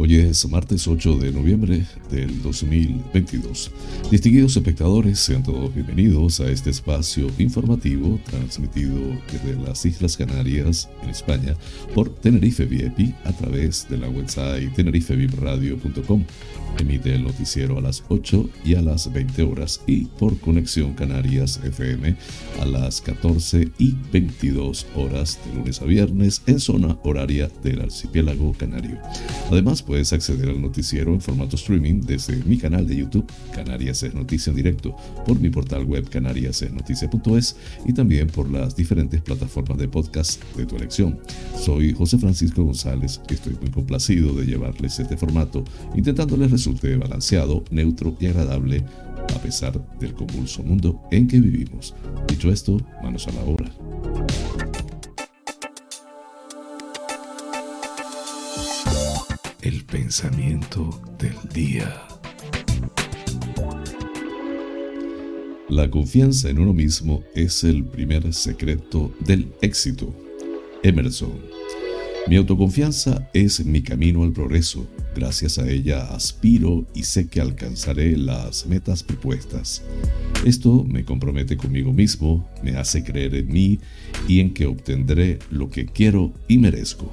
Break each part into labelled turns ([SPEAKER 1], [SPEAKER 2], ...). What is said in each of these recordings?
[SPEAKER 1] Hoy es martes 8 de noviembre del 2022. Distinguidos espectadores, sean todos bienvenidos a este espacio informativo transmitido desde las Islas Canarias, en España, por Tenerife VIP a través de la website tenerifevipradio.com. Emite el noticiero a las 8 y a las 20 horas y por Conexión Canarias FM a las 14 y 22 horas de lunes a viernes en zona horaria del archipiélago canario. Además, puedes acceder al noticiero en formato streaming desde mi canal de YouTube, Canarias es Noticia en Directo, por mi portal web canariasesnoticia.es y también por las diferentes plataformas de podcast de tu elección. Soy José Francisco González y estoy muy complacido de llevarles este formato, intentando les resulte balanceado, neutro y agradable a pesar del convulso mundo en que vivimos. Dicho esto, manos a la obra.
[SPEAKER 2] Pensamiento del día.
[SPEAKER 1] La confianza en uno mismo es el primer secreto del éxito. Emerson. Mi autoconfianza es mi camino al progreso. Gracias a ella aspiro y sé que alcanzaré las metas propuestas. Esto me compromete conmigo mismo, me hace creer en mí y en que obtendré lo que quiero y merezco.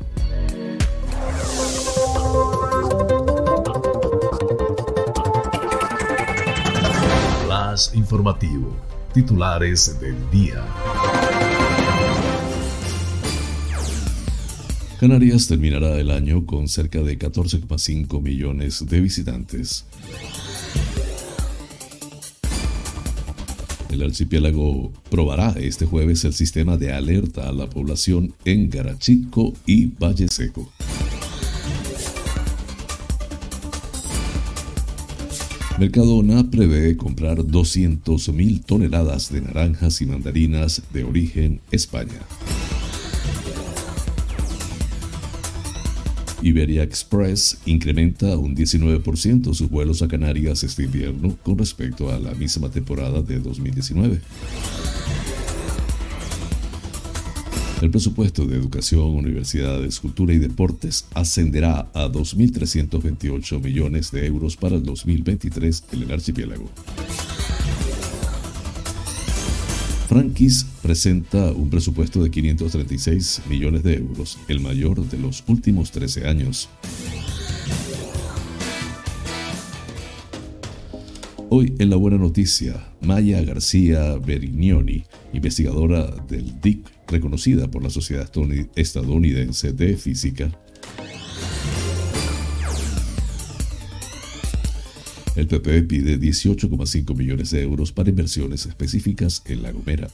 [SPEAKER 2] Informativo. Titulares del día.
[SPEAKER 1] Canarias terminará el año con cerca de 14,5 millones de visitantes. El archipiélago probará este jueves el sistema de alerta a la población en Garachico y Valle Seco. Mercadona prevé comprar 200.000 toneladas de naranjas y mandarinas de origen España. Iberia Express incrementa un 19% sus vuelos a Canarias este invierno con respecto a la misma temporada de 2019. El presupuesto de Educación, Universidades, Cultura y Deportes ascenderá a 2.328 millones de euros para el 2023 en el archipiélago. Frankis presenta un presupuesto de 536 millones de euros, el mayor de los últimos 13 años. Hoy en la buena noticia, Maya García Berignoni, investigadora del DIC reconocida por la Sociedad Estadounidense de Física, El PP pide 18,5 millones de euros para inversiones específicas en La Gomera.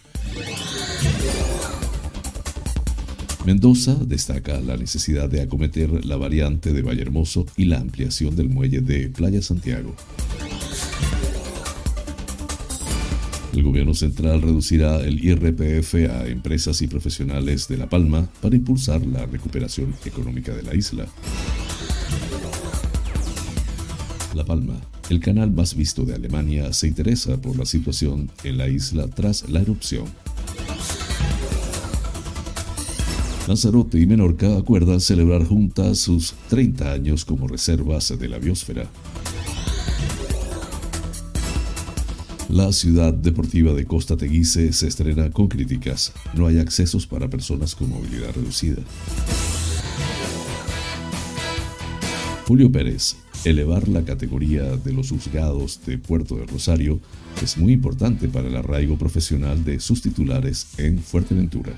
[SPEAKER 1] Mendoza destaca la necesidad de acometer la variante de Vallehermoso y la ampliación del muelle de Playa Santiago. El gobierno central reducirá el IRPF a empresas y profesionales de La Palma para impulsar la recuperación económica de la isla. La Palma, el canal más visto de Alemania, se interesa por la situación en la isla tras la erupción. Lanzarote y Menorca acuerdan celebrar juntas sus 30 años como reservas de la biosfera. La ciudad deportiva de Costa Teguise se estrena con críticas. No hay accesos para personas con movilidad reducida. Julio Pérez, elevar la categoría de los juzgados de Puerto de Rosario es muy importante para el arraigo profesional de sus titulares en Fuerteventura.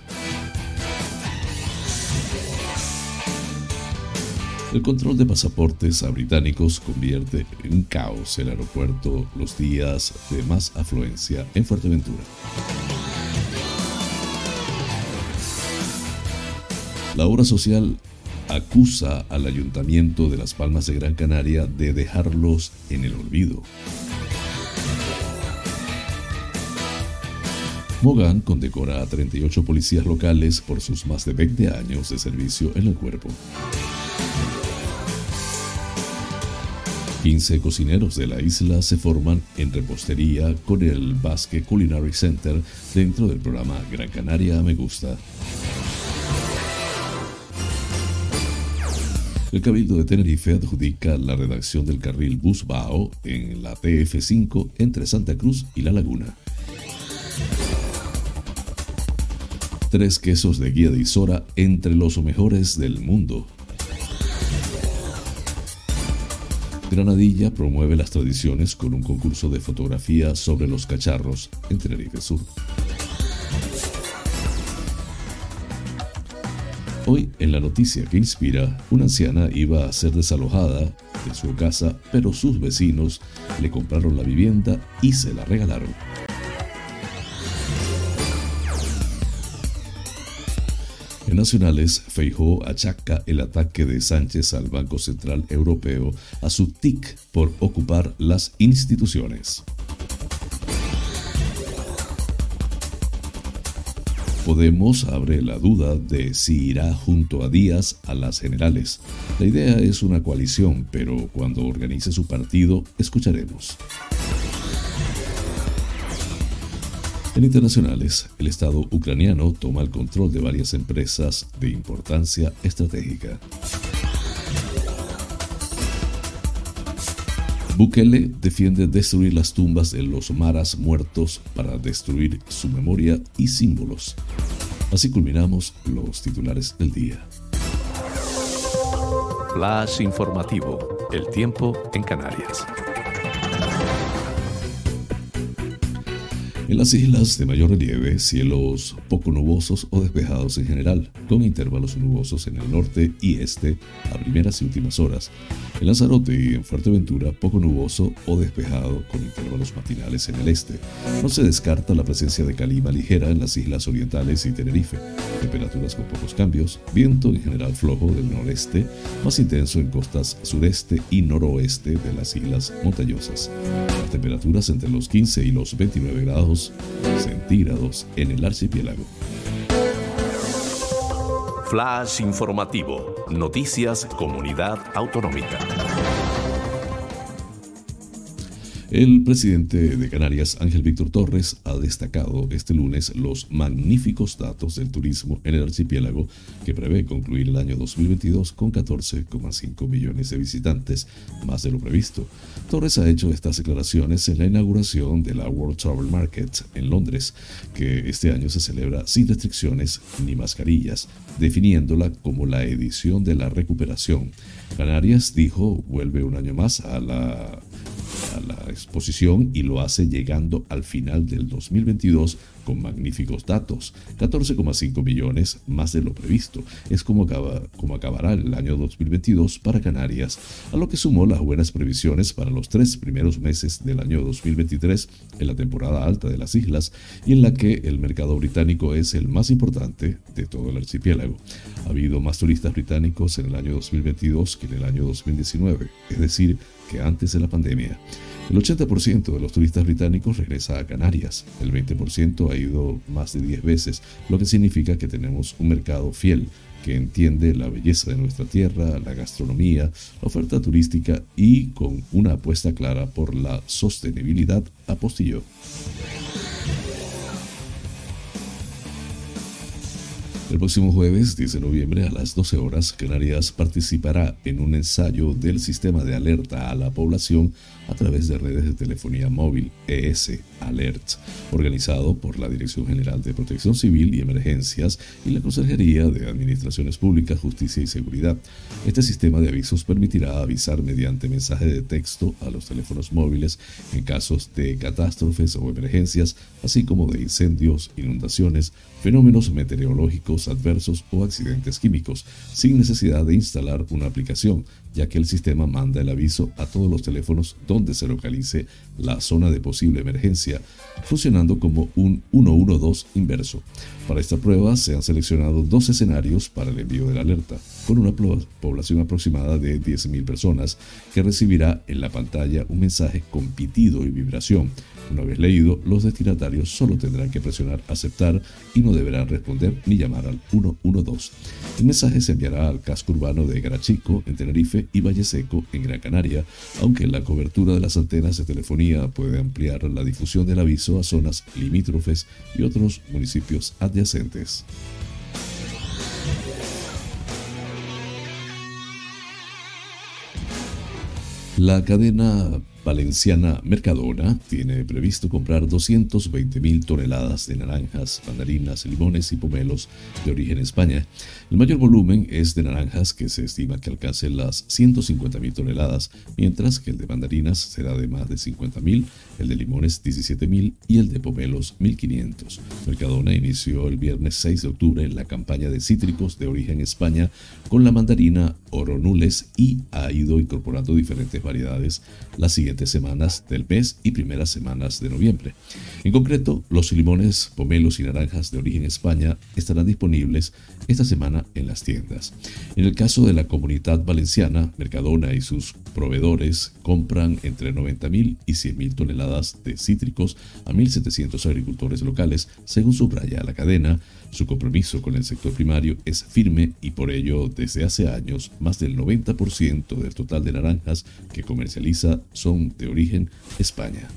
[SPEAKER 1] El control de pasaportes a británicos convierte en caos el aeropuerto los días de más afluencia en Fuerteventura. La obra social acusa al ayuntamiento de Las Palmas de Gran Canaria de dejarlos en el olvido. Mogan condecora a 38 policías locales por sus más de 20 años de servicio en el cuerpo. 15 cocineros de la isla se forman en repostería con el Basque Culinary Center dentro del programa Gran Canaria Me Gusta. El Cabildo de Tenerife adjudica la redacción del carril Busbao en la TF5 entre Santa Cruz y La Laguna. Tres quesos de guía de Isora entre los mejores del mundo. Granadilla promueve las tradiciones con un concurso de fotografía sobre los cacharros en Tenerife Sur. Hoy, en la noticia que inspira, una anciana iba a ser desalojada de su casa, pero sus vecinos le compraron la vivienda y se la regalaron. Nacionales, Feijó achaca el ataque de Sánchez al Banco Central Europeo a su TIC por ocupar las instituciones. Podemos abre la duda de si irá junto a Díaz a las generales. La idea es una coalición, pero cuando organice su partido, escucharemos. En internacionales, el Estado ucraniano toma el control de varias empresas de importancia estratégica. Bukele defiende destruir las tumbas de los maras muertos para destruir su memoria y símbolos. Así culminamos los titulares del día.
[SPEAKER 2] Flash informativo. El tiempo en Canarias.
[SPEAKER 1] En las islas de mayor relieve, cielos poco nubosos o despejados en general, con intervalos nubosos en el norte y este a primeras y últimas horas. En Lanzarote y en Fuerteventura, poco nuboso o despejado con intervalos matinales en el este. No se descarta la presencia de calima ligera en las islas orientales y Tenerife. Temperaturas con pocos cambios, viento en general flojo del noreste, más intenso en costas sureste y noroeste de las islas montañosas. Temperaturas entre los 15 y los 29 grados centígrados en el archipiélago.
[SPEAKER 2] Flash informativo. Noticias Comunidad Autonómica.
[SPEAKER 1] El presidente de Canarias, Ángel Víctor Torres, ha destacado este lunes los magníficos datos del turismo en el archipiélago que prevé concluir el año 2022 con 14,5 millones de visitantes, más de lo previsto. Torres ha hecho estas declaraciones en la inauguración de la World Travel Market en Londres, que este año se celebra sin restricciones ni mascarillas, definiéndola como la edición de la recuperación. Canarias, dijo, vuelve un año más a la a la exposición y lo hace llegando al final del 2022 con magníficos datos, 14,5 millones más de lo previsto. Es como, acaba, como acabará el año 2022 para Canarias, a lo que sumó las buenas previsiones para los tres primeros meses del año 2023 en la temporada alta de las islas y en la que el mercado británico es el más importante de todo el archipiélago. Ha habido más turistas británicos en el año 2022 que en el año 2019, es decir, antes de la pandemia. El 80% de los turistas británicos regresa a Canarias, el 20% ha ido más de 10 veces, lo que significa que tenemos un mercado fiel que entiende la belleza de nuestra tierra, la gastronomía, la oferta turística y con una apuesta clara por la sostenibilidad, apostilló. El próximo jueves 10 de noviembre a las 12 horas, Canarias participará en un ensayo del sistema de alerta a la población a través de redes de telefonía móvil ES Alert, organizado por la Dirección General de Protección Civil y Emergencias y la Consejería de Administraciones Públicas, Justicia y Seguridad. Este sistema de avisos permitirá avisar mediante mensaje de texto a los teléfonos móviles en casos de catástrofes o emergencias, así como de incendios, inundaciones, fenómenos meteorológicos adversos o accidentes químicos, sin necesidad de instalar una aplicación, ya que el sistema manda el aviso a todos los teléfonos donde se localice la zona de posible emergencia, funcionando como un 112 inverso. Para esta prueba se han seleccionado dos escenarios para el envío de la alerta, con una población aproximada de 10.000 personas que recibirá en la pantalla un mensaje con pitido y vibración, Una vez leído, los destinatarios solo tendrán que presionar aceptar y no deberán responder ni llamar al 112. El mensaje se enviará al casco urbano de Garachico, en Tenerife, y Valle Seco, en Gran Canaria, aunque la cobertura de las antenas de telefonía puede ampliar la difusión del aviso a zonas limítrofes y otros municipios adyacentes. La cadena valenciana Mercadona tiene previsto comprar 220.000 toneladas de naranjas, mandarinas, limones y pomelos de origen España. El mayor volumen es de naranjas, que se estima que alcance las 150.000 toneladas, mientras que el de mandarinas será de más de 50.000, el de limones 17.000 y el de pomelos 1.500. Mercadona inició el viernes 6 de octubre la campaña de cítricos de origen España con la mandarina Oronules y ha ido incorporando diferentes variedades las siguientes semanas del mes y primeras semanas de noviembre. En concreto, los limones, pomelos y naranjas de origen España estarán disponibles esta semana en las tiendas. En el caso de la comunidad valenciana, Mercadona y sus proveedores compran entre 90.000 y 100.000 toneladas de cítricos a 1.700 agricultores locales, según subraya la cadena. Su compromiso con el sector primario es firme y por ello desde hace años más del 90% del total de naranjas que comercializa son de origen España.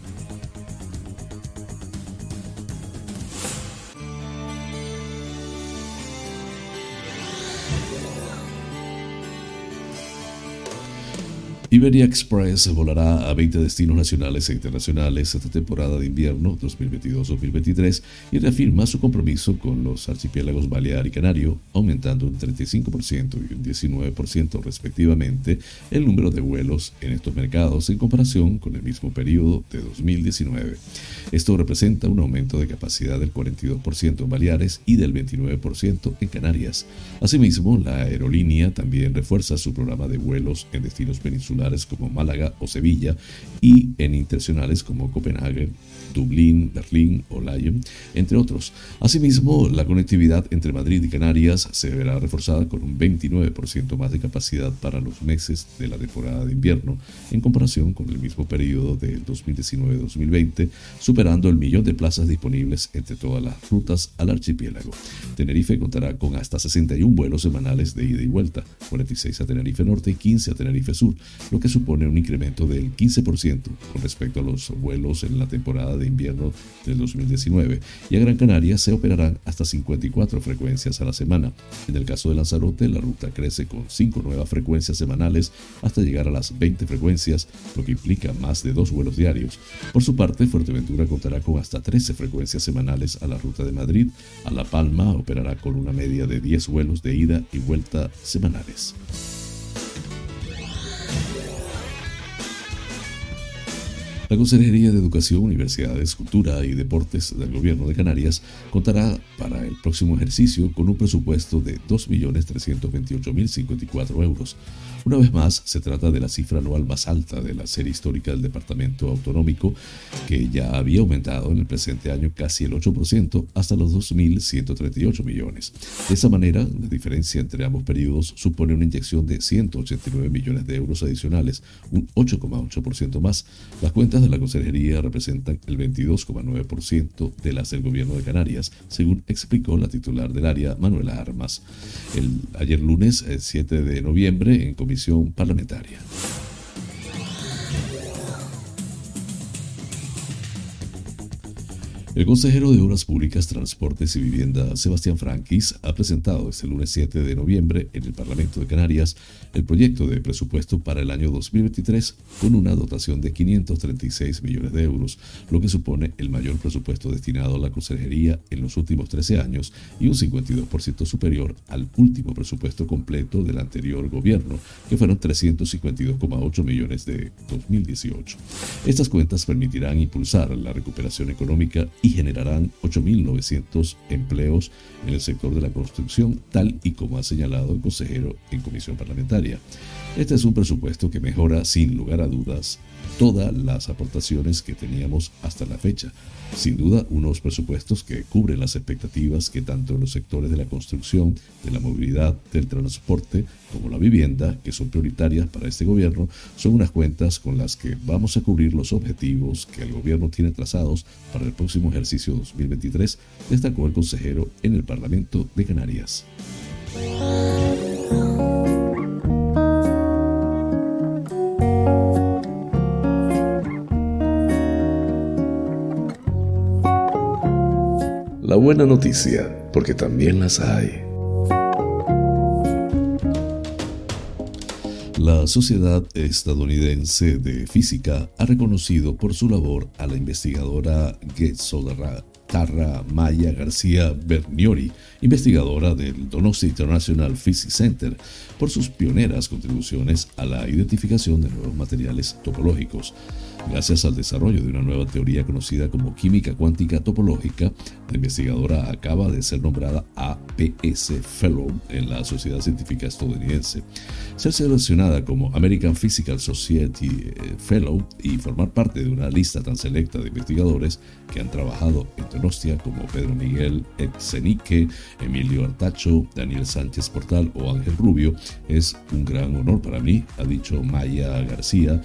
[SPEAKER 1] Iberia Express volará a 20 destinos nacionales e internacionales esta temporada de invierno 2022-2023 y reafirma su compromiso con los archipiélagos Balear y Canario, aumentando un 35% y un 19% respectivamente el número de vuelos en estos mercados en comparación con el mismo periodo de 2019. Esto representa un aumento de capacidad del 42% en Baleares y del 29% en Canarias. Asimismo, la aerolínea también refuerza su programa de vuelos en destinos peninsulares como Málaga o Sevilla y en internacionales como Copenhague, Dublín, Berlín o Lyon, entre otros. Asimismo, la conectividad entre Madrid y Canarias se verá reforzada con un 29% más de capacidad para los meses de la temporada de invierno en comparación con el mismo periodo del 2019-2020, superando el millón de plazas disponibles entre todas las rutas al archipiélago. Tenerife contará con hasta 61 vuelos semanales de ida y vuelta, 46 a Tenerife Norte y 15 a Tenerife Sur, lo que supone un incremento del 15% con respecto a los vuelos en la temporada de invierno del 2019. Y a Gran Canaria se operarán hasta 54 frecuencias a la semana. En el caso de Lanzarote, la ruta crece con 5 nuevas frecuencias semanales hasta llegar a las 20 frecuencias, lo que implica más de dos vuelos diarios. Por su parte, Fuerteventura contará con hasta 13 frecuencias semanales a la ruta de Madrid. A La Palma operará con una media de 10 vuelos de ida y vuelta semanales. La Consejería de Educación, Universidades, Cultura y Deportes del Gobierno de Canarias contará para el próximo ejercicio con un presupuesto de 2.328.054 euros. Una vez más, se trata de la cifra anual más alta de la serie histórica del Departamento Autonómico, que ya había aumentado en el presente año casi el 8% hasta los 2.138 millones. De esa manera, la diferencia entre ambos periodos supone una inyección de 189 millones de euros adicionales, un 8,8% más. Las cuentas de la Consejería representan el 22,9% de las del Gobierno de Canarias, según explicó la titular del área, Manuela Armas, el, ayer lunes 7 de noviembre en comisión parlamentaria. El consejero de Obras Públicas, Transportes y Vivienda, Sebastián Franquis, ha presentado este lunes 7 de noviembre en el Parlamento de Canarias el proyecto de presupuesto para el año 2023 con una dotación de 536 millones de euros, lo que supone el mayor presupuesto destinado a la consejería en los últimos 13 años y un 52% superior al último presupuesto completo del anterior gobierno, que fueron 352,8 millones de 2018. Estas cuentas permitirán impulsar la recuperación económica y generarán 8.900 empleos en el sector de la construcción, tal y como ha señalado el consejero en comisión parlamentaria. Este es un presupuesto que mejora sin lugar a dudas todas las aportaciones que teníamos hasta la fecha. Sin duda, unos presupuestos que cubren las expectativas que tanto los sectores de la construcción, de la movilidad, del transporte, como la vivienda, que son prioritarias para este gobierno, son unas cuentas con las que vamos a cubrir los objetivos que el gobierno tiene trazados para el próximo ejercicio 2023, destacó el consejero en el Parlamento de Canarias.
[SPEAKER 2] Buena noticia, porque también las hay.
[SPEAKER 1] La Sociedad Estadounidense de Física ha reconocido por su labor a la investigadora Tarra Maya García Berniori, investigadora del Donostia International Physics Center, por sus pioneras contribuciones a la identificación de nuevos materiales topológicos. Gracias al desarrollo de una nueva teoría conocida como química cuántica topológica, la investigadora acaba de ser nombrada APS Fellow en la Sociedad Científica Estadounidense. Ser seleccionada como American Physical Society eh, Fellow y formar parte de una lista tan selecta de investigadores que han trabajado en Donostia como Pedro Miguel Etzenique, Emilio Artacho, Daniel Sánchez Portal o Ángel Rubio es un gran honor para mí, ha dicho Maya García,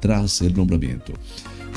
[SPEAKER 1] Tras el nombramiento.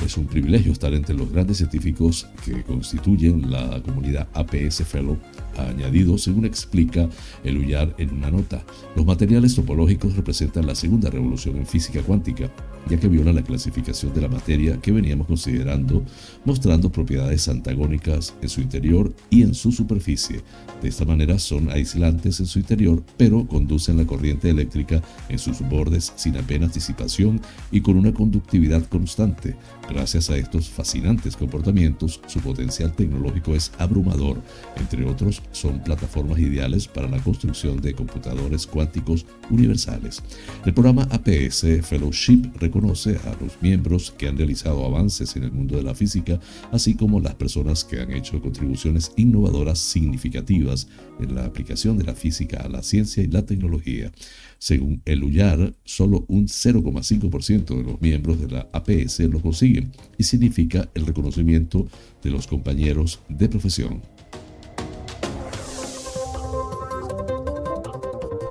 [SPEAKER 1] Es un privilegio estar entre los grandes científicos que constituyen la comunidad APS Fellow ha añadido, según explica el Ullar en una nota. Los materiales topológicos representan la segunda revolución en física cuántica, ya que viola la clasificación de la materia que veníamos considerando, mostrando propiedades antagónicas en su interior y en su superficie. De esta manera son aislantes en su interior, pero conducen la corriente eléctrica en sus bordes sin apenas disipación y con una conductividad constante. Gracias a estos fascinantes comportamientos, su potencial tecnológico es abrumador. Entre otros, son plataformas ideales para la construcción de computadores cuánticos universales. El programa APS Fellowship reconoce a los miembros que han realizado avances en el mundo de la física, así como las personas que han hecho contribuciones innovadoras significativas en la aplicación de la física a la ciencia y la tecnología. Según el UYAR, solo un 0,5% de los miembros de la APS lo consiguen y significa el reconocimiento de los compañeros de profesión.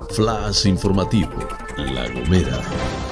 [SPEAKER 2] Flash informativo, La Gomera.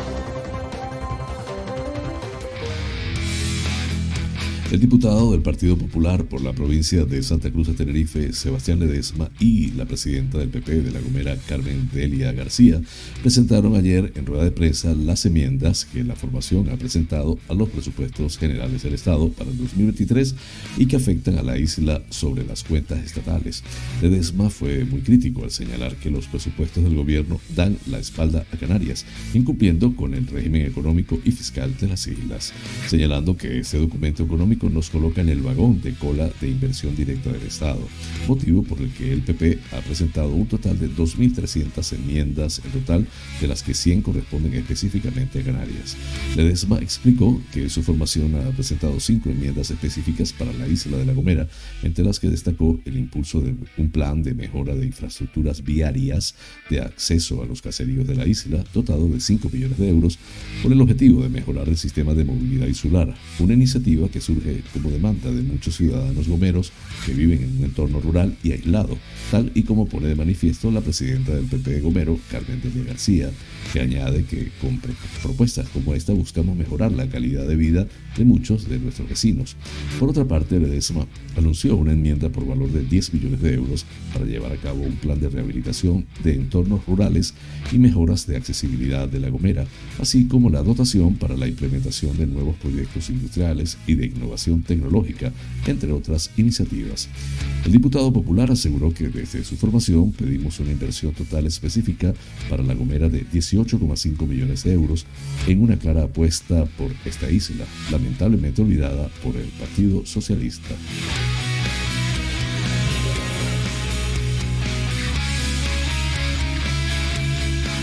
[SPEAKER 1] El diputado del Partido Popular por la provincia de Santa Cruz de Tenerife, Sebastián Ledesma, y la presidenta del PP de La Gomera, Carmen Delia García, presentaron ayer en rueda de prensa las enmiendas que la formación ha presentado a los presupuestos generales del Estado para el 2023 y que afectan a la isla sobre las cuentas estatales. Ledesma fue muy crítico al señalar que los presupuestos del gobierno dan la espalda a Canarias, incumpliendo con el régimen económico y fiscal de las islas, señalando que este documento económico nos coloca en el vagón de cola de inversión directa del Estado, motivo por el que el PP ha presentado un total de 2.300 enmiendas en total, de las que 100 corresponden específicamente a Canarias. Ledesma explicó que su formación ha presentado cinco enmiendas específicas para la isla de La Gomera, entre las que destacó el impulso de un plan de mejora de infraestructuras viarias de acceso a los caseríos de la isla, dotado de 5 millones de euros, con el objetivo de mejorar el sistema de movilidad insular, una iniciativa que surge como demanda de muchos ciudadanos gomeros que viven en un entorno rural y aislado, tal y como pone de manifiesto la presidenta del PP de Gomero, Carmen de García, que añade que con propuestas como esta buscamos mejorar la calidad de vida de muchos de nuestros vecinos. Por otra parte, Ledesma anunció una enmienda por valor de 10 millones de euros para llevar a cabo un plan de rehabilitación de entornos rurales y mejoras de accesibilidad de La Gomera, así como la dotación para la implementación de nuevos proyectos industriales y de innovación tecnológica, entre otras iniciativas. El diputado popular aseguró que desde su formación pedimos una inversión total específica para La Gomera de 18,5 millones de euros en una clara apuesta por esta isla, lamentablemente olvidada por el Partido Socialista.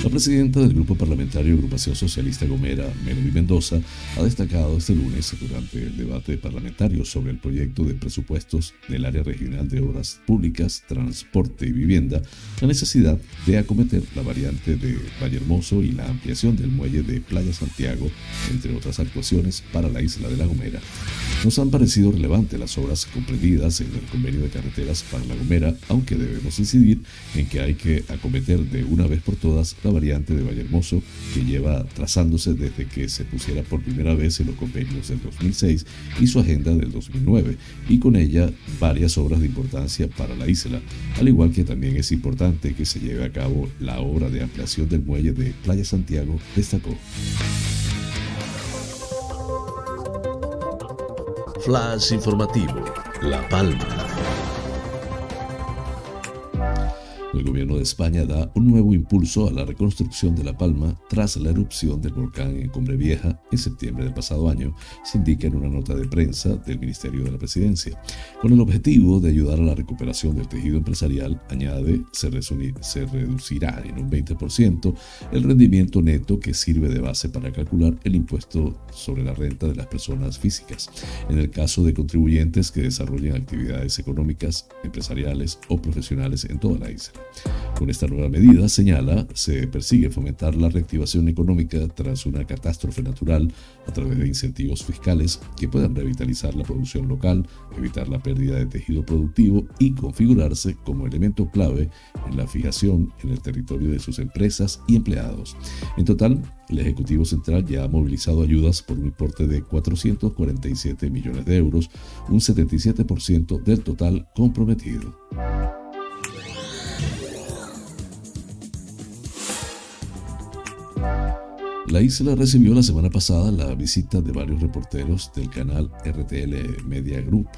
[SPEAKER 1] La presidenta del Grupo Parlamentario Agrupación Socialista Gomera, Melody Mendoza, ha destacado este lunes durante el debate parlamentario sobre el proyecto de presupuestos del área regional de obras públicas, transporte y vivienda la necesidad de acometer la variante de Vallehermoso y la ampliación del muelle de Playa Santiago, entre otras actuaciones para la isla de La Gomera. Nos han parecido relevantes las obras comprendidas en el convenio de carreteras para La Gomera, aunque debemos incidir en que hay que acometer de una vez por todas la variante de Vallehermoso que lleva trazándose desde que se pusiera por primera vez en los convenios del 2006 y su agenda del 2009, y con ella varias obras de importancia para la isla, al igual que también es importante que se lleve a cabo la obra de ampliación del muelle de Playa Santiago, destacó.
[SPEAKER 2] Flash informativo, La Palma.
[SPEAKER 1] El gobierno de España da un nuevo impulso a la reconstrucción de La Palma tras la erupción del volcán en Cumbre Vieja en septiembre del pasado año, se indica en una nota de prensa del Ministerio de la Presidencia. Con el objetivo de ayudar a la recuperación del tejido empresarial, añade, se, se reducirá en un 20% el rendimiento neto que sirve de base para calcular el impuesto sobre la renta de las personas físicas, en el caso de contribuyentes que desarrollen actividades económicas, empresariales o profesionales en toda la isla. Con esta nueva medida, señala, se persigue fomentar la reactivación económica tras una catástrofe natural a través de incentivos fiscales que puedan revitalizar la producción local, evitar la pérdida de tejido productivo y configurarse como elemento clave en la fijación en el territorio de sus empresas y empleados. En total, el Ejecutivo Central ya ha movilizado ayudas por un importe de 447 millones de euros, un 77% del total comprometido. La isla recibió la semana pasada la visita de varios reporteros del canal RTL Media Group,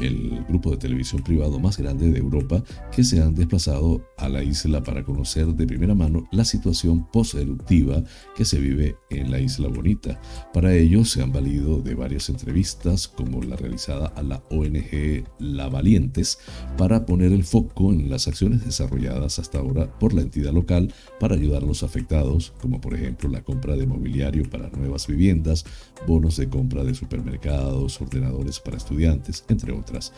[SPEAKER 1] el grupo de televisión privado más grande de Europa, que se han desplazado a la isla para conocer de primera mano la situación post-eruptiva que se vive en la isla bonita. Para ello se han valido de varias entrevistas, como la realizada a la ONG La Valientes, para poner el foco en las acciones desarrolladas hasta ahora por la entidad local para ayudar a los afectados, como por ejemplo la compra de mobiliario para nuevas viviendas, bonos de compra de supermercados, ordenadores para estudiantes, entre otras.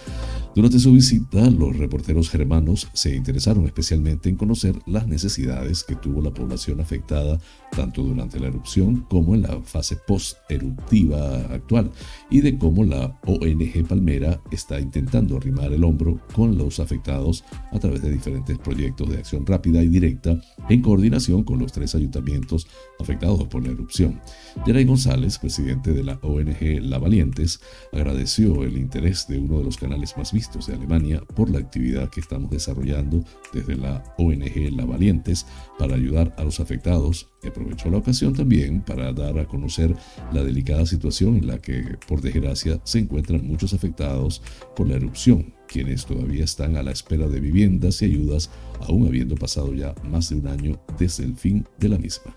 [SPEAKER 1] Durante su visita, los reporteros germanos se interesaron especialmente en conocer las necesidades que tuvo la población afectada tanto durante la erupción como en la fase post-eruptiva actual y de cómo la ONG Palmera está intentando arrimar el hombro con los afectados a través de diferentes proyectos de acción rápida y directa en coordinación con los tres ayuntamientos afectados por la erupción. Yeray González, presidente de la ONG La Valientes, agradeció el interés de uno de los canales más vistos de Alemania por la actividad que estamos desarrollando desde la ONG La Valientes para ayudar a los afectados y aprovechó la ocasión también para dar a conocer la delicada situación en la que, por desgracia, se encuentran muchos afectados por la erupción quienes todavía están a la espera de viviendas y ayudas, aún habiendo pasado ya más de un año desde el fin de la misma.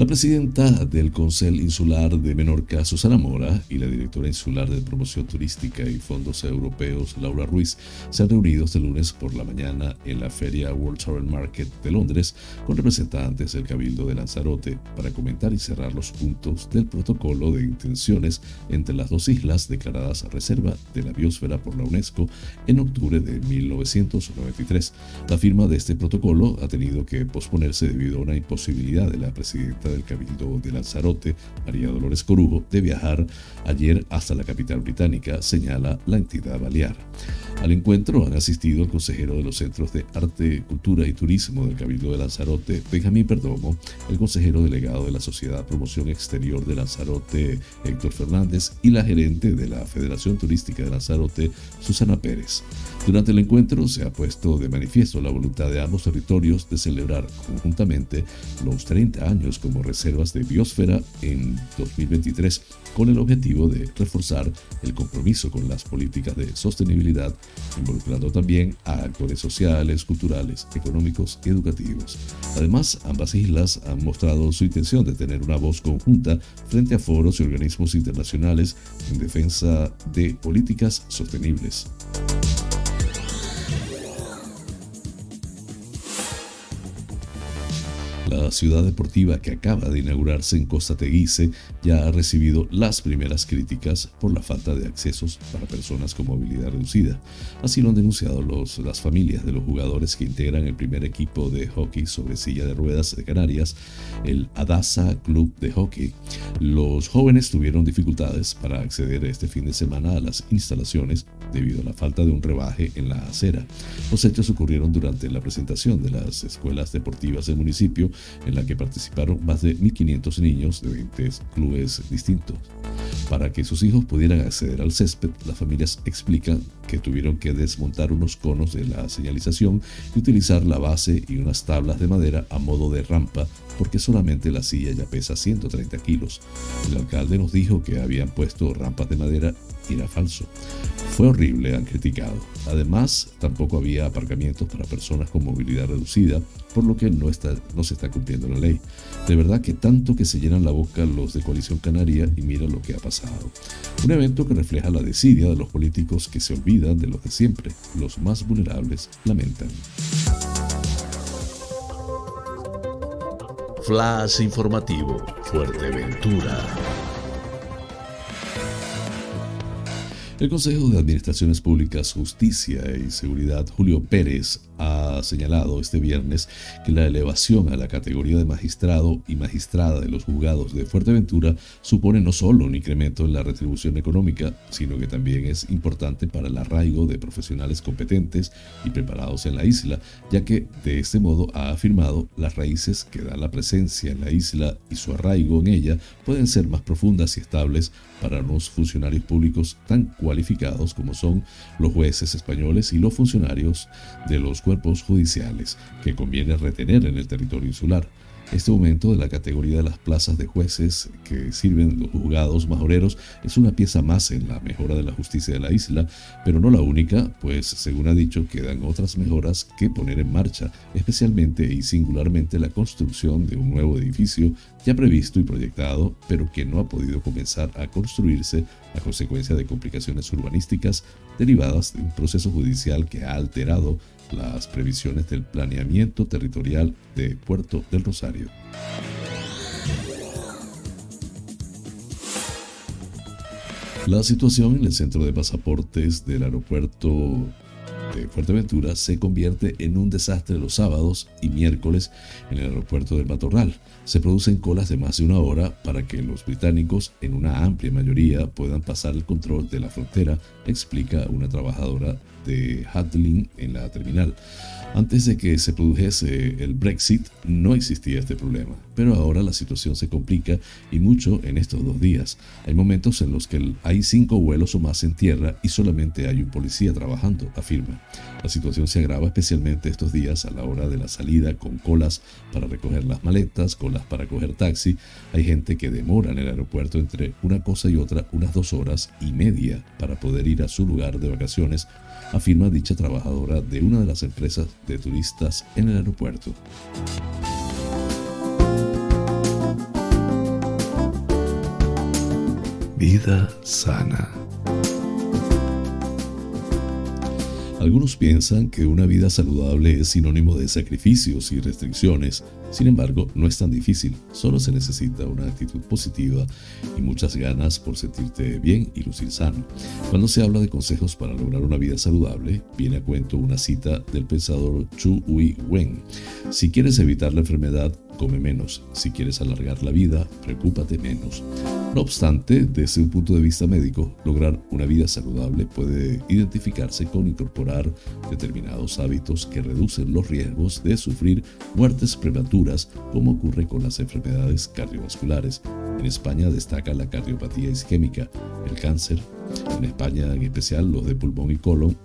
[SPEAKER 1] La presidenta del Consell Insular de Menorca, Susana Mora, y la directora insular de promoción turística y fondos europeos, Laura Ruiz, se han reunido este lunes por la mañana en la feria World Travel Market de Londres con representantes del Cabildo de Lanzarote para comentar y cerrar los puntos del protocolo de intenciones entre las dos islas declaradas reserva de la biosfera por la UNESCO en octubre de 1993. La firma de este protocolo ha tenido que posponerse debido a una imposibilidad de la presidenta del Cabildo de Lanzarote, María Dolores Corujo, de viajar ayer hasta la capital británica, señala la entidad balear. Al encuentro han asistido el consejero de los Centros de Arte, Cultura y Turismo del Cabildo de Lanzarote, Benjamín Perdomo, el consejero delegado de la Sociedad Promoción Exterior de Lanzarote, Héctor Fernández, y la gerente de la Federación Turística de Lanzarote, Susana Pérez. Durante el encuentro se ha puesto de manifiesto la voluntad de ambos territorios de celebrar conjuntamente los 30 años como reservas de biosfera en 2023 con el objetivo de reforzar el compromiso con las políticas de sostenibilidad, involucrando también a actores sociales, culturales, económicos y educativos. Además, ambas islas han mostrado su intención de tener una voz conjunta frente a foros y organismos internacionales en defensa de políticas sostenibles. La ciudad deportiva que acaba de inaugurarse en Costa Teguise ya ha recibido las primeras críticas por la falta de accesos para personas con movilidad reducida. Así lo han denunciado las familias de los jugadores que integran el primer equipo de hockey sobre silla de ruedas de Canarias, el Adasa Club de Hockey. Los jóvenes tuvieron dificultades para acceder este fin de semana a las instalaciones debido a la falta de un rebaje en la acera. Los hechos ocurrieron durante la presentación de las escuelas deportivas del municipio en la que participaron más de 1.500 niños de 20 clubes distintos. Para que sus hijos pudieran acceder al césped, las familias explican que tuvieron que desmontar unos conos de la señalización y utilizar la base y unas tablas de madera a modo de rampa porque solamente la silla ya pesa 130 kilos. El alcalde nos dijo que habían puesto rampas de madera era falso. Fue horrible, han criticado. Además, tampoco había aparcamientos para personas con movilidad reducida, por lo que no, está, no se está cumpliendo la ley. De verdad que tanto que se llenan la boca los de Coalición Canaria y mira lo que ha pasado. Un evento que refleja la desidia de los políticos que se olvidan de los de siempre. Los más vulnerables lamentan.
[SPEAKER 2] Flash informativo, Fuerteventura.
[SPEAKER 1] El Consejo de Administraciones Públicas, Justicia y Seguridad, Julio Pérez, ha señalado este viernes que la elevación a la categoría de magistrado y magistrada de los juzgados de Fuerteventura supone no solo un incremento en la retribución económica, sino que también es importante para el arraigo de profesionales competentes y preparados en la isla, ya que de este modo ha afirmado las raíces que da la presencia en la isla y su arraigo en ella pueden ser más profundas y estables para los funcionarios públicos tan cualificados como son los jueces españoles y los funcionarios de los cuerpos judiciales que conviene retener en el territorio insular. Este aumento de la categoría de las plazas de jueces que sirven los juzgados majoreros es una pieza más en la mejora de la justicia de la isla, pero no la única, pues según ha dicho quedan otras mejoras que poner en marcha, especialmente y singularmente la construcción de un nuevo edificio ya previsto y proyectado, pero que no ha podido comenzar a construirse a consecuencia de complicaciones urbanísticas derivadas de un proceso judicial que ha alterado las previsiones del planeamiento territorial de Puerto del Rosario. La situación en el centro de pasaportes del aeropuerto de Fuerteventura se convierte en un desastre los sábados y miércoles en el aeropuerto del Matorral. Se producen colas de más de una hora para que los británicos, en una amplia mayoría, puedan pasar el control de la frontera, explica una trabajadora de Hadlin en la terminal. Antes de que se produjese el Brexit no existía este problema, pero ahora la situación se complica y mucho en estos dos días. Hay momentos en los que hay cinco vuelos o más en tierra y solamente hay un policía trabajando, afirma. La situación se agrava especialmente estos días a la hora de la salida con colas para recoger las maletas, colas para coger taxi. Hay gente que demora en el aeropuerto entre una cosa y otra unas dos horas y media para poder ir a su lugar de vacaciones afirma dicha trabajadora de una de las empresas de turistas en el aeropuerto.
[SPEAKER 2] Vida sana.
[SPEAKER 1] Algunos piensan que una vida saludable es sinónimo de sacrificios y restricciones, sin embargo, no es tan difícil, solo se necesita una actitud positiva y muchas ganas por sentirte bien y lucir sano. Cuando se habla de consejos para lograr una vida saludable, viene a cuento una cita del pensador Chu Hui Wen. Si quieres evitar la enfermedad, come menos. Si quieres alargar la vida, preocúpate menos. No obstante, desde un punto de vista médico, lograr una vida saludable puede identificarse con incorporar determinados hábitos que reducen los riesgos de sufrir muertes prematuras, como ocurre con las enfermedades cardiovasculares. En España destaca la cardiopatía isquémica, el cáncer, en España en especial los de pulmón y colon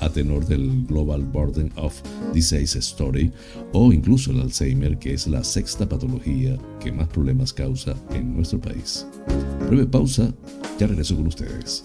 [SPEAKER 1] a tenor del Global Burden of Disease Story o incluso el Alzheimer, que es la sexta patología que más problemas causa en nuestro país. Breve pausa, ya regreso con ustedes.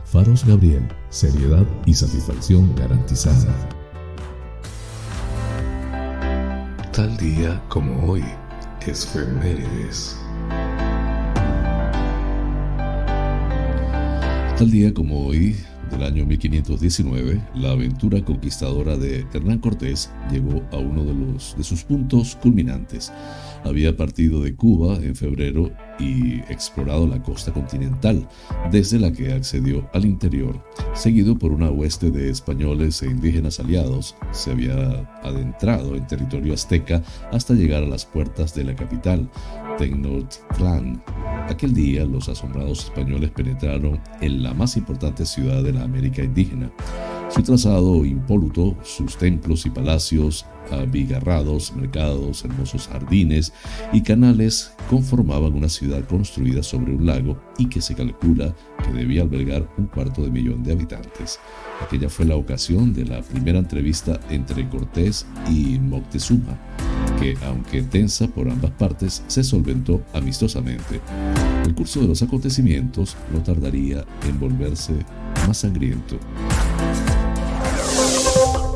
[SPEAKER 2] Faros Gabriel, seriedad y satisfacción garantizada. Tal día como hoy, es Femérides.
[SPEAKER 1] Tal día como hoy, del año 1519, la aventura conquistadora de Hernán Cortés llegó a uno de, los, de sus puntos culminantes. Había partido de Cuba en febrero y explorado la costa continental, desde la que accedió al interior. Seguido por una hueste de españoles e indígenas aliados, se había adentrado en territorio azteca hasta llegar a las puertas de la capital, Tenochtitlan. Aquel día los asombrados españoles penetraron en la más importante ciudad de la América indígena. Su trazado impoluto, sus templos y palacios abigarrados, mercados, hermosos jardines y canales conformaban una ciudad construida sobre un lago y que se calcula que debía albergar un cuarto de millón de habitantes. Aquella fue la ocasión de la primera entrevista entre Cortés y Moctezuma, que aunque tensa por ambas partes, se solventó amistosamente. El curso de los acontecimientos no tardaría en volverse más sangriento.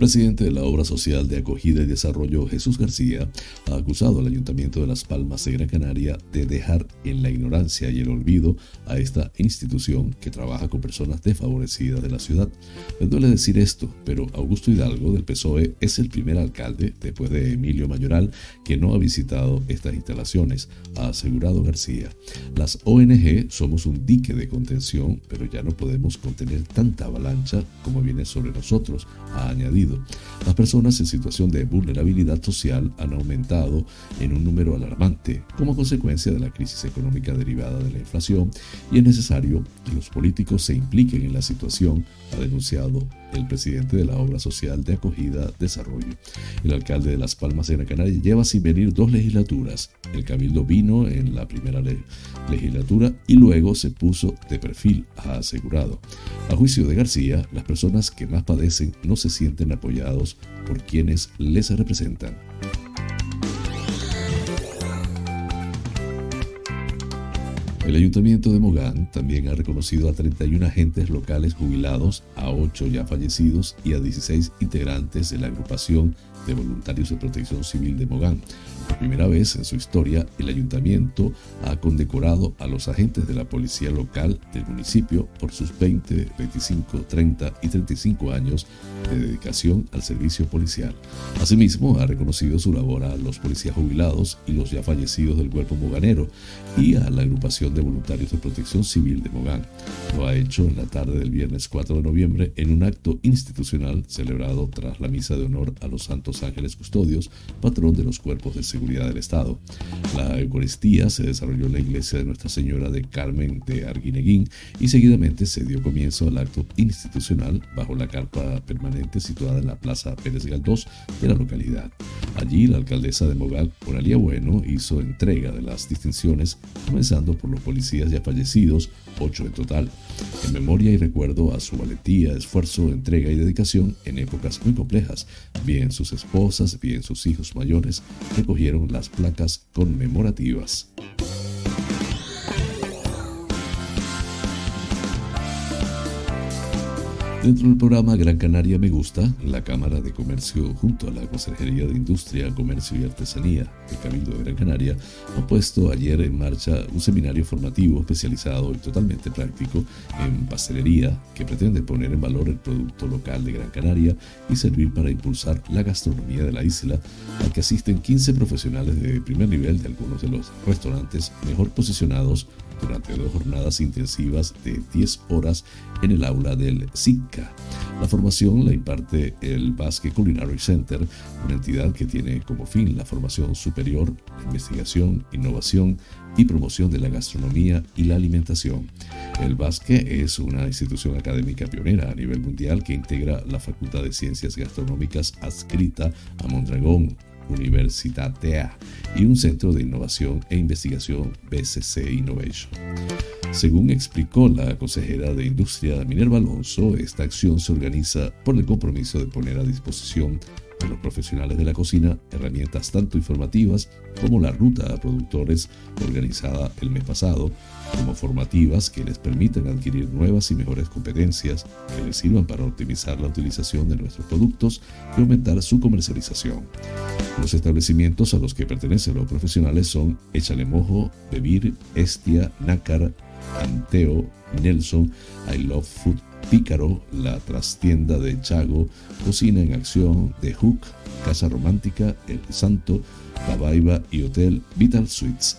[SPEAKER 1] Presidente de la Obra Social de Acogida y Desarrollo, Jesús García, ha acusado al Ayuntamiento de Las Palmas de Gran Canaria de dejar en la ignorancia y el olvido a esta institución que trabaja con personas desfavorecidas de la ciudad. Me duele decir esto, pero Augusto Hidalgo del PSOE es el primer alcalde, después de Emilio Mayoral, que no ha visitado estas instalaciones, ha asegurado García. Las ONG somos un dique de contención, pero ya no podemos contener tanta avalancha como viene sobre nosotros, ha añadido las personas en situación de vulnerabilidad social han aumentado en un número alarmante como consecuencia de la crisis económica derivada de la inflación y es necesario que los políticos se impliquen en la situación, ha denunciado el presidente de la Obra Social de Acogida Desarrollo. El alcalde de Las Palmas de Gran Canaria lleva sin venir dos legislaturas. El cabildo vino en la primera legislatura y luego se puso de perfil, ha asegurado. A juicio de García, las personas que más padecen no se sienten apoyados por quienes les representan. El ayuntamiento de Mogán también ha reconocido a 31 agentes locales jubilados, a 8 ya fallecidos y a 16 integrantes de la agrupación de voluntarios de protección civil de Mogán. Por primera vez en su historia, el ayuntamiento ha condecorado a los agentes de la policía local del municipio por sus 20, 25, 30 y 35 años de dedicación al servicio policial. Asimismo, ha reconocido su labor a los policías jubilados y los ya fallecidos del cuerpo moganero y a la agrupación de voluntarios de protección civil de Mogán. Lo ha hecho en la tarde del viernes 4 de noviembre en un acto institucional celebrado tras la misa de honor a los santos Ángeles Custodios, patrón de los cuerpos de seguridad del Estado. La Eucaristía se desarrolló en la iglesia de Nuestra Señora de Carmen de Arguineguín y seguidamente se dio comienzo al acto institucional bajo la carpa permanente situada en la Plaza Pérez Galdós de la localidad. Allí la alcaldesa de Mogal, Oralia Bueno, hizo entrega de las distinciones, comenzando por los policías ya fallecidos, ocho en total, en memoria y recuerdo a su valentía, esfuerzo, entrega y dedicación en épocas muy complejas. Bien sus esposas, bien sus hijos mayores recogieron las placas conmemorativas. Dentro del programa Gran Canaria Me Gusta, la Cámara de Comercio junto a la Consejería de Industria, Comercio y Artesanía del Cabildo de Gran Canaria ha puesto ayer en marcha un seminario formativo especializado y totalmente práctico en pastelería que pretende poner en valor el producto local de Gran Canaria y servir para impulsar la gastronomía de la isla, al que asisten 15 profesionales de primer nivel de algunos de los restaurantes mejor posicionados durante dos jornadas intensivas de 10 horas en el aula del SICA. La formación la imparte el Basque Culinary Center, una entidad que tiene como fin la formación superior, la investigación, innovación y promoción de la gastronomía y la alimentación. El Basque es una institución académica pionera a nivel mundial que integra la Facultad de Ciencias Gastronómicas adscrita a Mondragón, Universitatea y un centro de innovación e investigación BCC Innovation. Según explicó la consejera de Industria Minerva Alonso, esta acción se organiza por el compromiso de poner a disposición de los profesionales de la cocina herramientas tanto informativas como la ruta a productores organizada el mes pasado, como formativas que les permiten adquirir nuevas y mejores competencias que les sirvan para optimizar la utilización de nuestros productos y aumentar su comercialización. Los establecimientos a los que pertenecen los profesionales son Échale Mojo, Bebir, Estia, Nácar, Anteo, Nelson, I Love Food Pícaro, La Trastienda de Chago, Cocina en Acción, The Hook, Casa Romántica, El Santo, La y Hotel Vital Suites.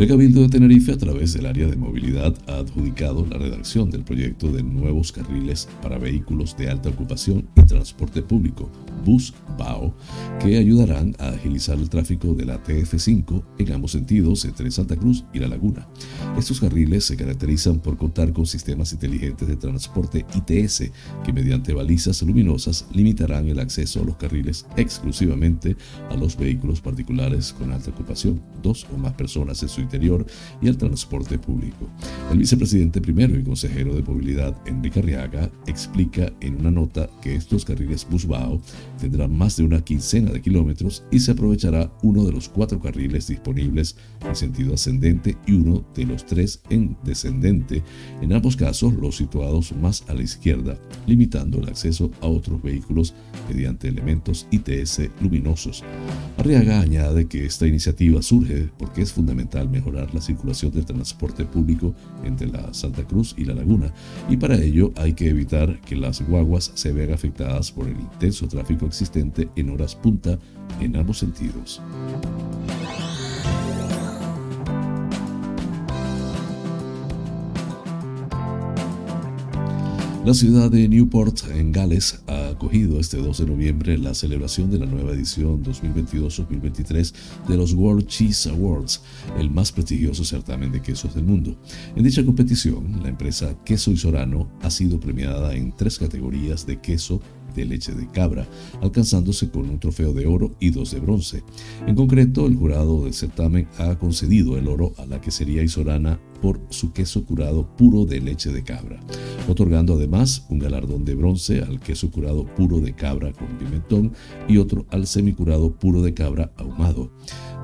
[SPEAKER 1] El Cabildo de Tenerife, a través del área de movilidad, ha adjudicado la redacción del proyecto de nuevos carriles para vehículos de alta ocupación y transporte público, Bus BAO, que ayudarán a agilizar el tráfico de la TF5 en ambos sentidos entre Santa Cruz y La Laguna. Estos carriles se caracterizan por contar con sistemas inteligentes de transporte ITS que mediante balizas luminosas limitarán el acceso a los carriles exclusivamente a los vehículos particulares con alta ocupación, dos o más personas en su interior y al transporte público. El vicepresidente primero y consejero de movilidad, Enrique Arriaga, explica en una nota que estos carriles Busbao tendrán más de una quincena de kilómetros y se aprovechará uno de los cuatro carriles disponibles en sentido ascendente y uno de los tres en descendente, en ambos casos los situados más a la izquierda, limitando el acceso a otros vehículos mediante elementos ITS luminosos. Arriaga añade que esta iniciativa surge porque es fundamental mejorar la circulación del transporte público entre la Santa Cruz y la Laguna, y para ello hay que evitar que las guaguas se vean afectadas por el intenso tráfico existente en horas punta en ambos sentidos. La ciudad de Newport, en Gales, ha acogido este 2 de noviembre la celebración de la nueva edición 2022-2023 de los World Cheese Awards, el más prestigioso certamen de quesos del mundo. En dicha competición, la empresa Queso y Sorano ha sido premiada en tres categorías de queso de leche de cabra, alcanzándose con un trofeo de oro y dos de bronce. En concreto, el jurado del certamen ha concedido el oro a la quesería Isorana por su queso curado puro de leche de cabra, otorgando además un galardón de bronce al queso curado puro de cabra con pimentón y otro al semicurado puro de cabra ahumado.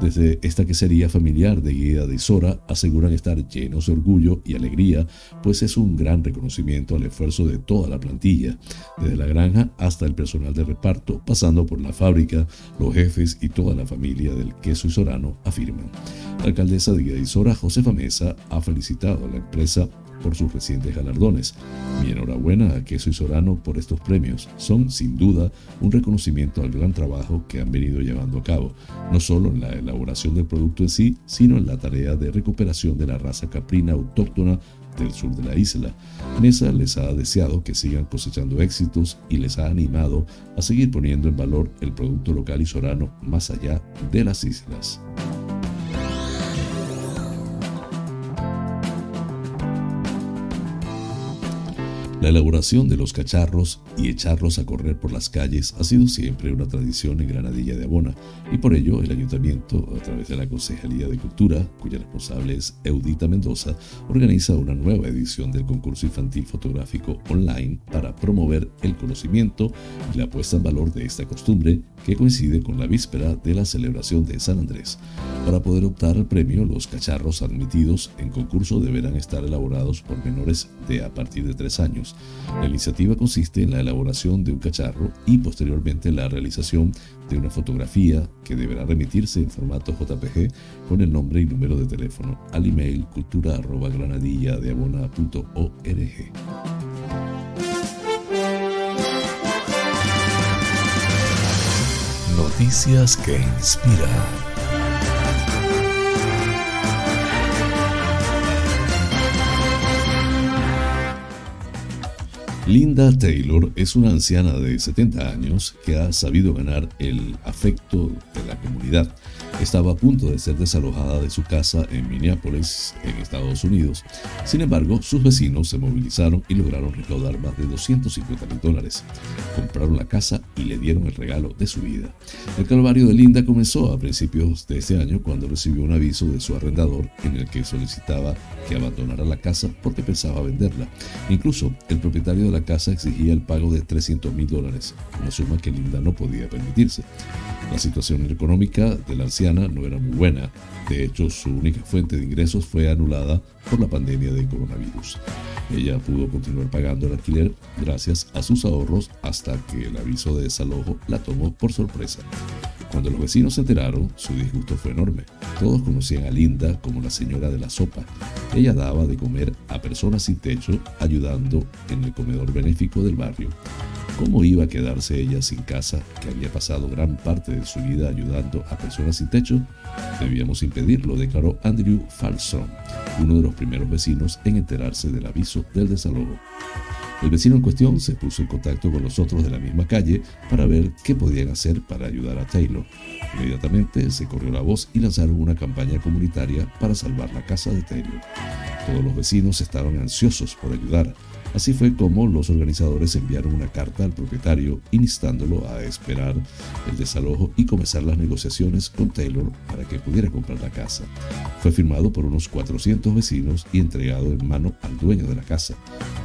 [SPEAKER 1] Desde esta quesería familiar de Guía de Isora aseguran estar llenos de orgullo y alegría, pues es un gran reconocimiento al esfuerzo de toda la plantilla, desde la granja hasta el personal de reparto, pasando por la fábrica, los jefes y toda la familia del queso isorano, afirman. La alcaldesa de Guía de Isora, Josefa Mesa, ha felicitado a la empresa por sus recientes galardones. Mi enhorabuena a Queso y Sorano por estos premios. Son, sin duda, un reconocimiento al gran trabajo que han venido llevando a cabo, no solo en la elaboración del producto en sí, sino en la tarea de recuperación de la raza caprina autóctona del sur de la isla. Nessa les ha deseado que sigan cosechando éxitos y les ha animado a seguir poniendo en valor el producto local y sorano más allá de las islas. La elaboración de los cacharros y echarlos a correr por las calles ha sido siempre una tradición en Granadilla de Abona y por ello el ayuntamiento, a través de la Concejalía de Cultura, cuya responsable es Eudita Mendoza, organiza una nueva edición del concurso infantil fotográfico online para promover el conocimiento y la puesta en valor de esta costumbre que coincide con la víspera de la celebración de San Andrés. Para poder optar al premio, los cacharros admitidos en concurso deberán estar elaborados por menores de a partir de tres años la iniciativa consiste en la elaboración de un cacharro y posteriormente la realización de una fotografía que deberá remitirse en formato JPG con el nombre y número de teléfono al email cultura@granadilladeabona.org.
[SPEAKER 2] Noticias que inspiran.
[SPEAKER 1] Linda Taylor es una anciana de 70 años que ha sabido ganar el afecto de la comunidad estaba a punto de ser desalojada de su casa en Minneapolis, en Estados Unidos. Sin embargo, sus vecinos se movilizaron y lograron recaudar más de 250 mil dólares. Compraron la casa y le dieron el regalo de su vida. El calvario de Linda comenzó a principios de este año cuando recibió un aviso de su arrendador en el que solicitaba que abandonara la casa porque pensaba venderla. Incluso el propietario de la casa exigía el pago de 300 mil dólares, una suma que Linda no podía permitirse. La situación económica de la no era muy buena. De hecho, su única fuente de ingresos fue anulada por la pandemia de coronavirus. Ella pudo continuar pagando el alquiler gracias a sus ahorros hasta que el aviso de desalojo la tomó por sorpresa. Cuando los vecinos se enteraron, su disgusto fue enorme. Todos conocían a Linda como la señora de la sopa. Ella daba de comer a personas sin techo, ayudando en el comedor benéfico del barrio. ¿Cómo iba a quedarse ella sin casa, que había pasado gran parte de su vida ayudando a personas sin techo? Debíamos impedirlo, declaró Andrew Falson, uno de los primeros vecinos en enterarse del aviso del desalojo. El vecino en cuestión se puso en contacto con los otros de la misma calle para ver qué podían hacer para ayudar a Taylor. Inmediatamente se corrió la voz y lanzaron una campaña comunitaria para salvar la casa de Taylor. Todos los vecinos estaban ansiosos por ayudar, Así fue como los organizadores enviaron una carta al propietario instándolo a esperar el desalojo y comenzar las negociaciones con Taylor para que pudiera comprar la casa. Fue firmado por unos 400 vecinos y entregado en mano al dueño de la casa.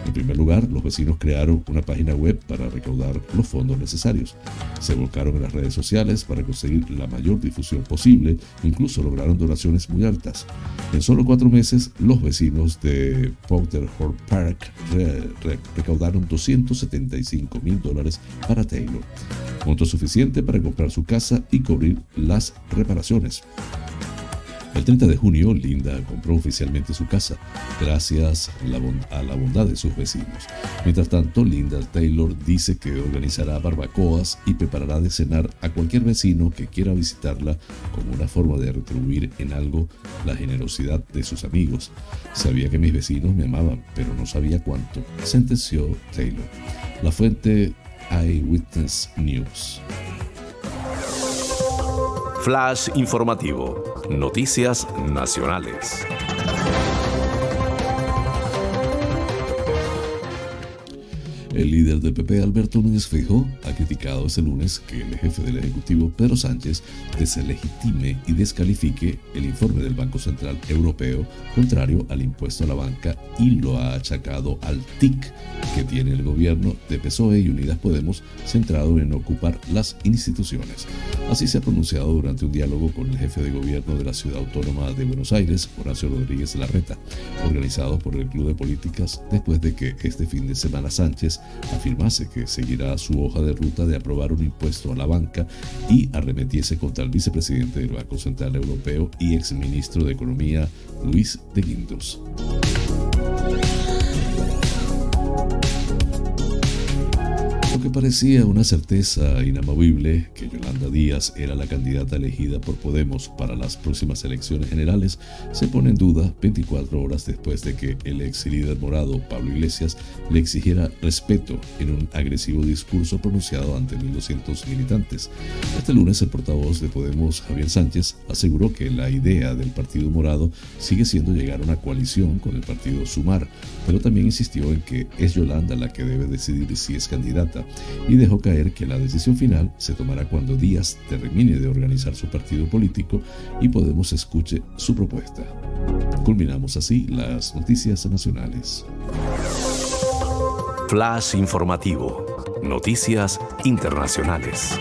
[SPEAKER 1] En primer lugar, los vecinos crearon una página web para recaudar los fondos necesarios. Se volcaron en las redes sociales para conseguir la mayor difusión posible, incluso lograron donaciones muy altas. En solo cuatro meses, los vecinos de Powderhorn Park recaudaron 275 mil dólares para Taylor, monto suficiente para comprar su casa y cubrir las reparaciones. El 30 de junio, Linda compró oficialmente su casa, gracias a la bondad de sus vecinos. Mientras tanto, Linda Taylor dice que organizará barbacoas y preparará de cenar a cualquier vecino que quiera visitarla como una forma de retribuir en algo la generosidad de sus amigos. Sabía que mis vecinos me amaban, pero no sabía cuánto, sentenció Taylor. La fuente Eyewitness News.
[SPEAKER 2] Flash informativo. Noticias nacionales.
[SPEAKER 1] El líder del PP, Alberto Núñez Fejo, ha criticado este lunes que el jefe del Ejecutivo, Pedro Sánchez, deslegitime y descalifique el informe del Banco Central Europeo contrario al impuesto a la banca y lo ha achacado al TIC que tiene el gobierno de PSOE y Unidas Podemos centrado en ocupar las instituciones. Así se ha pronunciado durante un diálogo con el jefe de gobierno de la ciudad autónoma de Buenos Aires, Horacio Rodríguez Larreta, organizado por el Club de Políticas después de que este fin de semana Sánchez afirmase que seguirá su hoja de ruta de aprobar un impuesto a la banca y arremetiese contra el vicepresidente del Banco Central Europeo y exministro de Economía, Luis de Guindos. Que parecía una certeza inamovible que Yolanda Díaz era la candidata elegida por Podemos para las próximas elecciones generales se pone en duda 24 horas después de que el ex líder morado Pablo Iglesias le exigiera respeto en un agresivo discurso pronunciado ante 1.200 militantes. Este lunes el portavoz de Podemos, Javier Sánchez, aseguró que la idea del Partido Morado sigue siendo llegar a una coalición con el Partido Sumar, pero también insistió en que es Yolanda la que debe decidir si es candidata y dejó caer que la decisión final se tomará cuando Díaz termine de organizar su partido político y Podemos escuche su propuesta. Culminamos así las noticias nacionales.
[SPEAKER 2] Flash informativo. Noticias internacionales.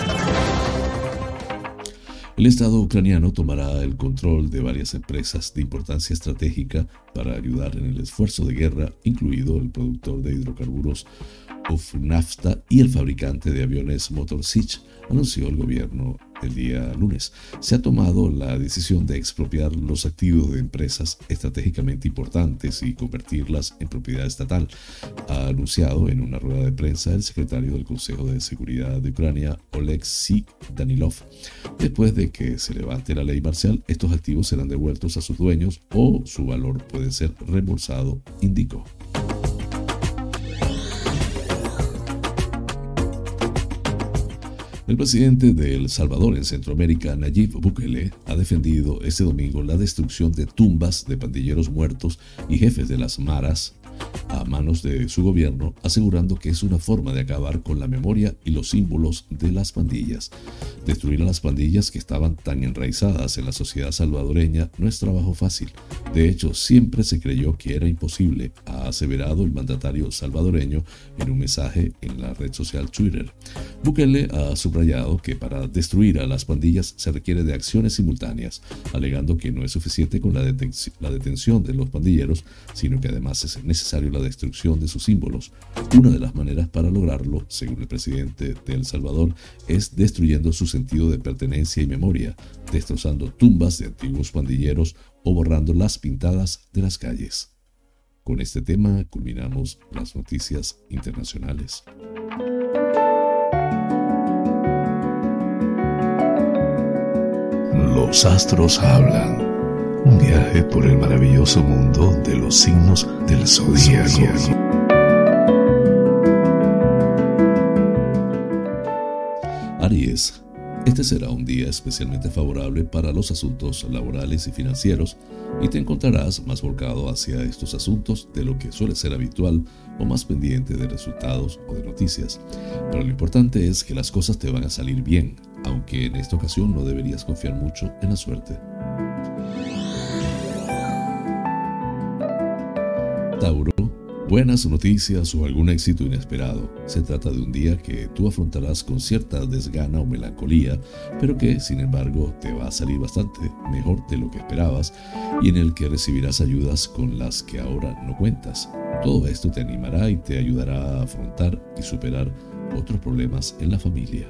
[SPEAKER 1] El Estado ucraniano tomará el control de varias empresas de importancia estratégica para ayudar en el esfuerzo de guerra, incluido el productor de hidrocarburos Ufnafta y el fabricante de aviones Motor Sich, anunció el gobierno el día lunes. Se ha tomado la decisión de expropiar los activos de empresas estratégicamente importantes y convertirlas en propiedad estatal, ha anunciado en una rueda de prensa el secretario del Consejo de Seguridad de Ucrania, Oleksiy Danilov. Después de que se levante la ley marcial, estos activos serán devueltos a sus dueños o su valor puede ser reembolsado, indicó. El presidente de El Salvador en Centroamérica, Nayib Bukele, ha defendido este domingo la destrucción de tumbas de pandilleros muertos y jefes de las maras a manos de su gobierno, asegurando que es una forma de acabar con la memoria y los símbolos de las pandillas. Destruir a las pandillas que estaban tan enraizadas en la sociedad salvadoreña no es trabajo fácil. De hecho, siempre se creyó que era imposible, ha aseverado el mandatario salvadoreño en un mensaje en la red social Twitter. Bukele ha subrayado que para destruir a las pandillas se requiere de acciones simultáneas, alegando que no es suficiente con la, la detención de los pandilleros, sino que además es necesario la destrucción de sus símbolos. Una de las maneras para lograrlo, según el presidente de El Salvador, es destruyendo su sentido de pertenencia y memoria, destrozando tumbas de antiguos pandilleros o borrando las pintadas de las calles. Con este tema culminamos las noticias internacionales.
[SPEAKER 2] Los astros hablan. Un viaje por el maravilloso mundo de los signos del zodíaco.
[SPEAKER 1] Aries. Este será un día especialmente favorable para los asuntos laborales y financieros y te encontrarás más volcado hacia estos asuntos de lo que suele ser habitual o más pendiente de resultados o de noticias. Pero lo importante es que las cosas te van a salir bien, aunque en esta ocasión no deberías confiar mucho en la suerte. Buenas noticias o algún éxito inesperado. Se trata de un día que tú afrontarás con cierta desgana o melancolía, pero que, sin embargo, te va a salir bastante mejor de lo que esperabas y en el que recibirás ayudas con las que ahora no cuentas. Todo esto te animará y te ayudará a afrontar y superar otros problemas en la familia.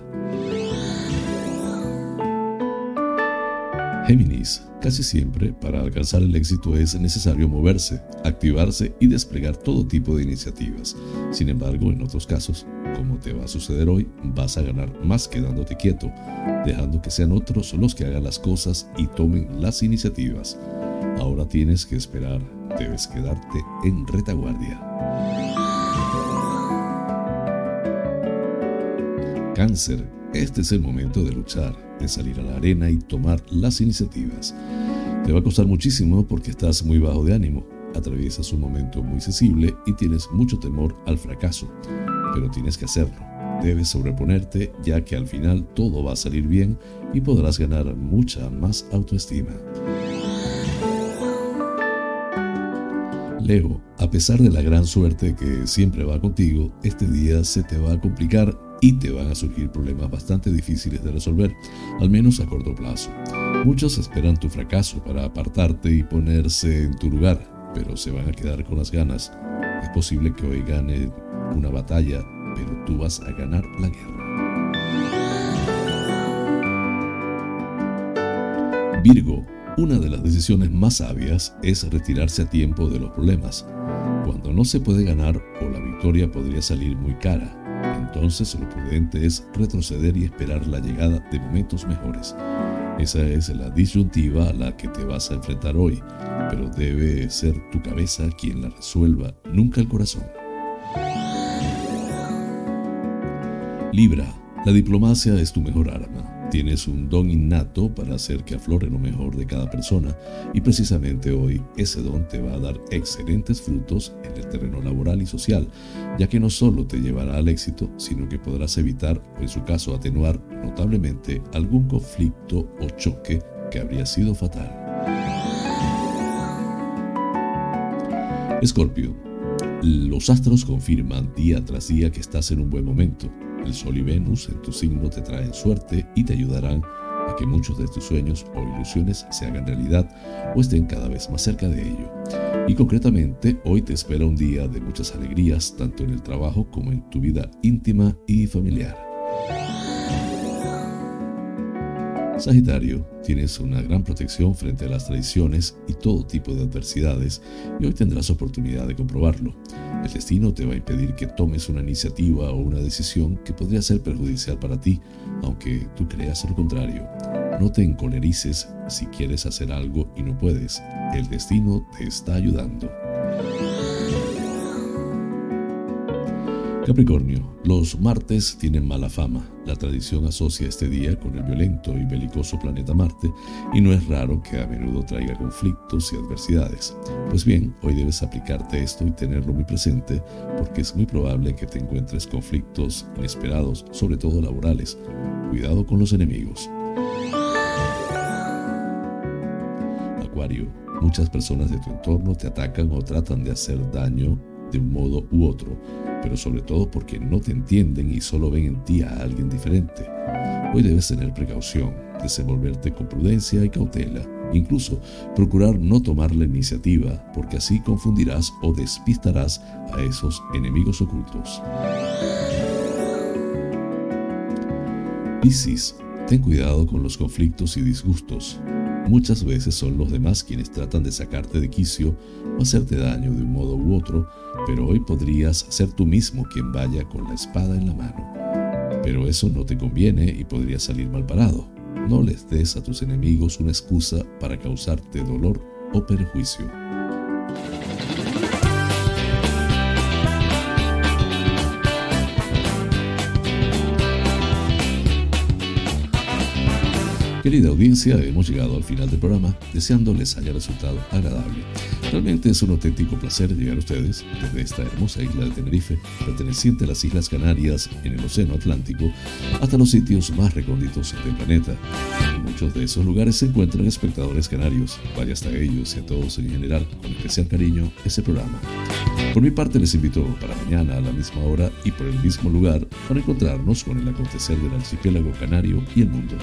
[SPEAKER 1] Géminis, casi siempre para alcanzar el éxito es necesario moverse, activarse y desplegar todo tipo de iniciativas. Sin embargo, en otros casos, como te va a suceder hoy, vas a ganar más quedándote quieto, dejando que sean otros los que hagan las cosas y tomen las iniciativas. Ahora tienes que esperar, debes quedarte en retaguardia. Cáncer, este es el momento de luchar, de salir a la arena y tomar las iniciativas. Te va a costar muchísimo porque estás muy bajo de ánimo, atraviesas un momento muy sensible y tienes mucho temor al fracaso, pero tienes que hacerlo. Debes sobreponerte ya que al final todo va a salir bien y podrás ganar mucha más autoestima. Leo, a pesar de la gran suerte que siempre va contigo, este día se te va a complicar y te van a surgir problemas bastante difíciles de resolver, al menos a corto plazo. Muchos esperan tu fracaso para apartarte y ponerse en tu lugar, pero se van a quedar con las ganas. Es posible que hoy gane una batalla, pero tú vas a ganar la guerra. Virgo, una de las decisiones más sabias es retirarse a tiempo de los problemas. Cuando no se puede ganar o la victoria podría salir muy cara, entonces lo prudente es retroceder y esperar la llegada de momentos mejores. Esa es la disyuntiva a la que te vas a enfrentar hoy, pero debe ser tu cabeza quien la resuelva, nunca el corazón. Libra, la diplomacia es tu mejor arma. Tienes un don innato para hacer que aflore lo mejor de cada persona y precisamente hoy ese don te va a dar excelentes frutos en el terreno laboral y social, ya que no solo te llevará al éxito, sino que podrás evitar o en su caso atenuar notablemente algún conflicto o choque que habría sido fatal. Escorpio, los astros confirman día tras día que estás en un buen momento el Sol y Venus en tu signo te traen suerte y te ayudarán a que muchos de tus sueños o ilusiones se hagan realidad o estén cada vez más cerca de ello. Y concretamente, hoy te espera un día de muchas alegrías, tanto en el trabajo como en tu vida íntima y familiar. Sagitario, tienes una gran protección frente a las tradiciones y todo tipo de adversidades y hoy tendrás oportunidad de comprobarlo. El destino te va a impedir que tomes una iniciativa o una decisión que podría ser perjudicial para ti, aunque tú creas lo contrario. No te encolerices si quieres hacer algo y no puedes. El destino te está ayudando. Capricornio, los martes tienen mala fama. La tradición asocia este día con el violento y belicoso planeta Marte y no es raro que a menudo traiga conflictos y adversidades. Pues bien, hoy debes aplicarte esto y tenerlo muy presente porque es muy probable que te encuentres conflictos inesperados, sobre todo laborales. Cuidado con los enemigos. Acuario, muchas personas de tu entorno te atacan o tratan de hacer daño de un modo u otro, pero sobre todo porque no te entienden y solo ven en ti a alguien diferente. Hoy debes tener precaución, desenvolverte con prudencia y cautela, incluso procurar no tomar la iniciativa, porque así confundirás o despistarás a esos enemigos ocultos. Piscis, ten cuidado con los conflictos y disgustos. Muchas veces son los demás quienes tratan de sacarte de quicio o hacerte daño de un modo u otro, pero hoy podrías ser tú mismo quien vaya con la espada en la mano. Pero eso no te conviene y podría salir mal parado. No les des a tus enemigos una excusa para causarte dolor o perjuicio. Querida audiencia, hemos llegado al final del programa, deseando les haya resultado agradable. Realmente es un auténtico placer llegar a ustedes desde esta hermosa isla de Tenerife, perteneciente a las Islas Canarias en el Océano Atlántico, hasta los sitios más recónditos del planeta. En muchos de esos lugares se encuentran espectadores canarios. Vaya hasta ellos y a todos en general, con especial cariño, ese programa. Por mi parte les invito para mañana a la misma hora y por el mismo lugar para encontrarnos con el acontecer del archipiélago canario y el mundo.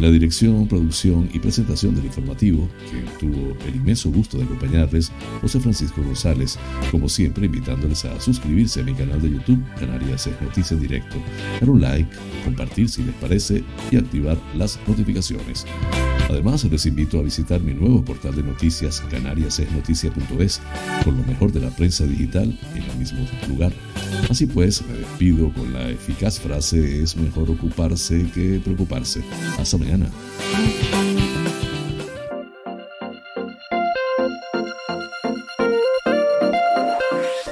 [SPEAKER 1] La dirección, producción y presentación del informativo, que tuvo el inmenso gusto de acompañarles, José Francisco González, como siempre invitándoles a suscribirse a mi canal de YouTube, Canarias es Noticia en Directo, dar un like, compartir si les parece y activar las notificaciones. Además, les invito a visitar mi nuevo portal de noticias, canariasesnoticia.es, con lo mejor de la prensa digital en el mismo lugar. Así pues, me despido con la eficaz frase es mejor ocuparse que preocuparse. Hasta mañana.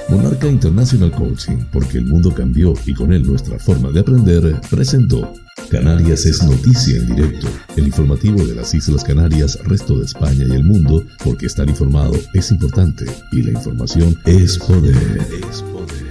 [SPEAKER 2] Monarca International Coaching, porque el mundo cambió y con él nuestra forma de aprender, presentó Canarias es noticia en directo, el informativo de las Islas Canarias, resto de España y el mundo, porque estar informado es importante y la información es poder. Es poder.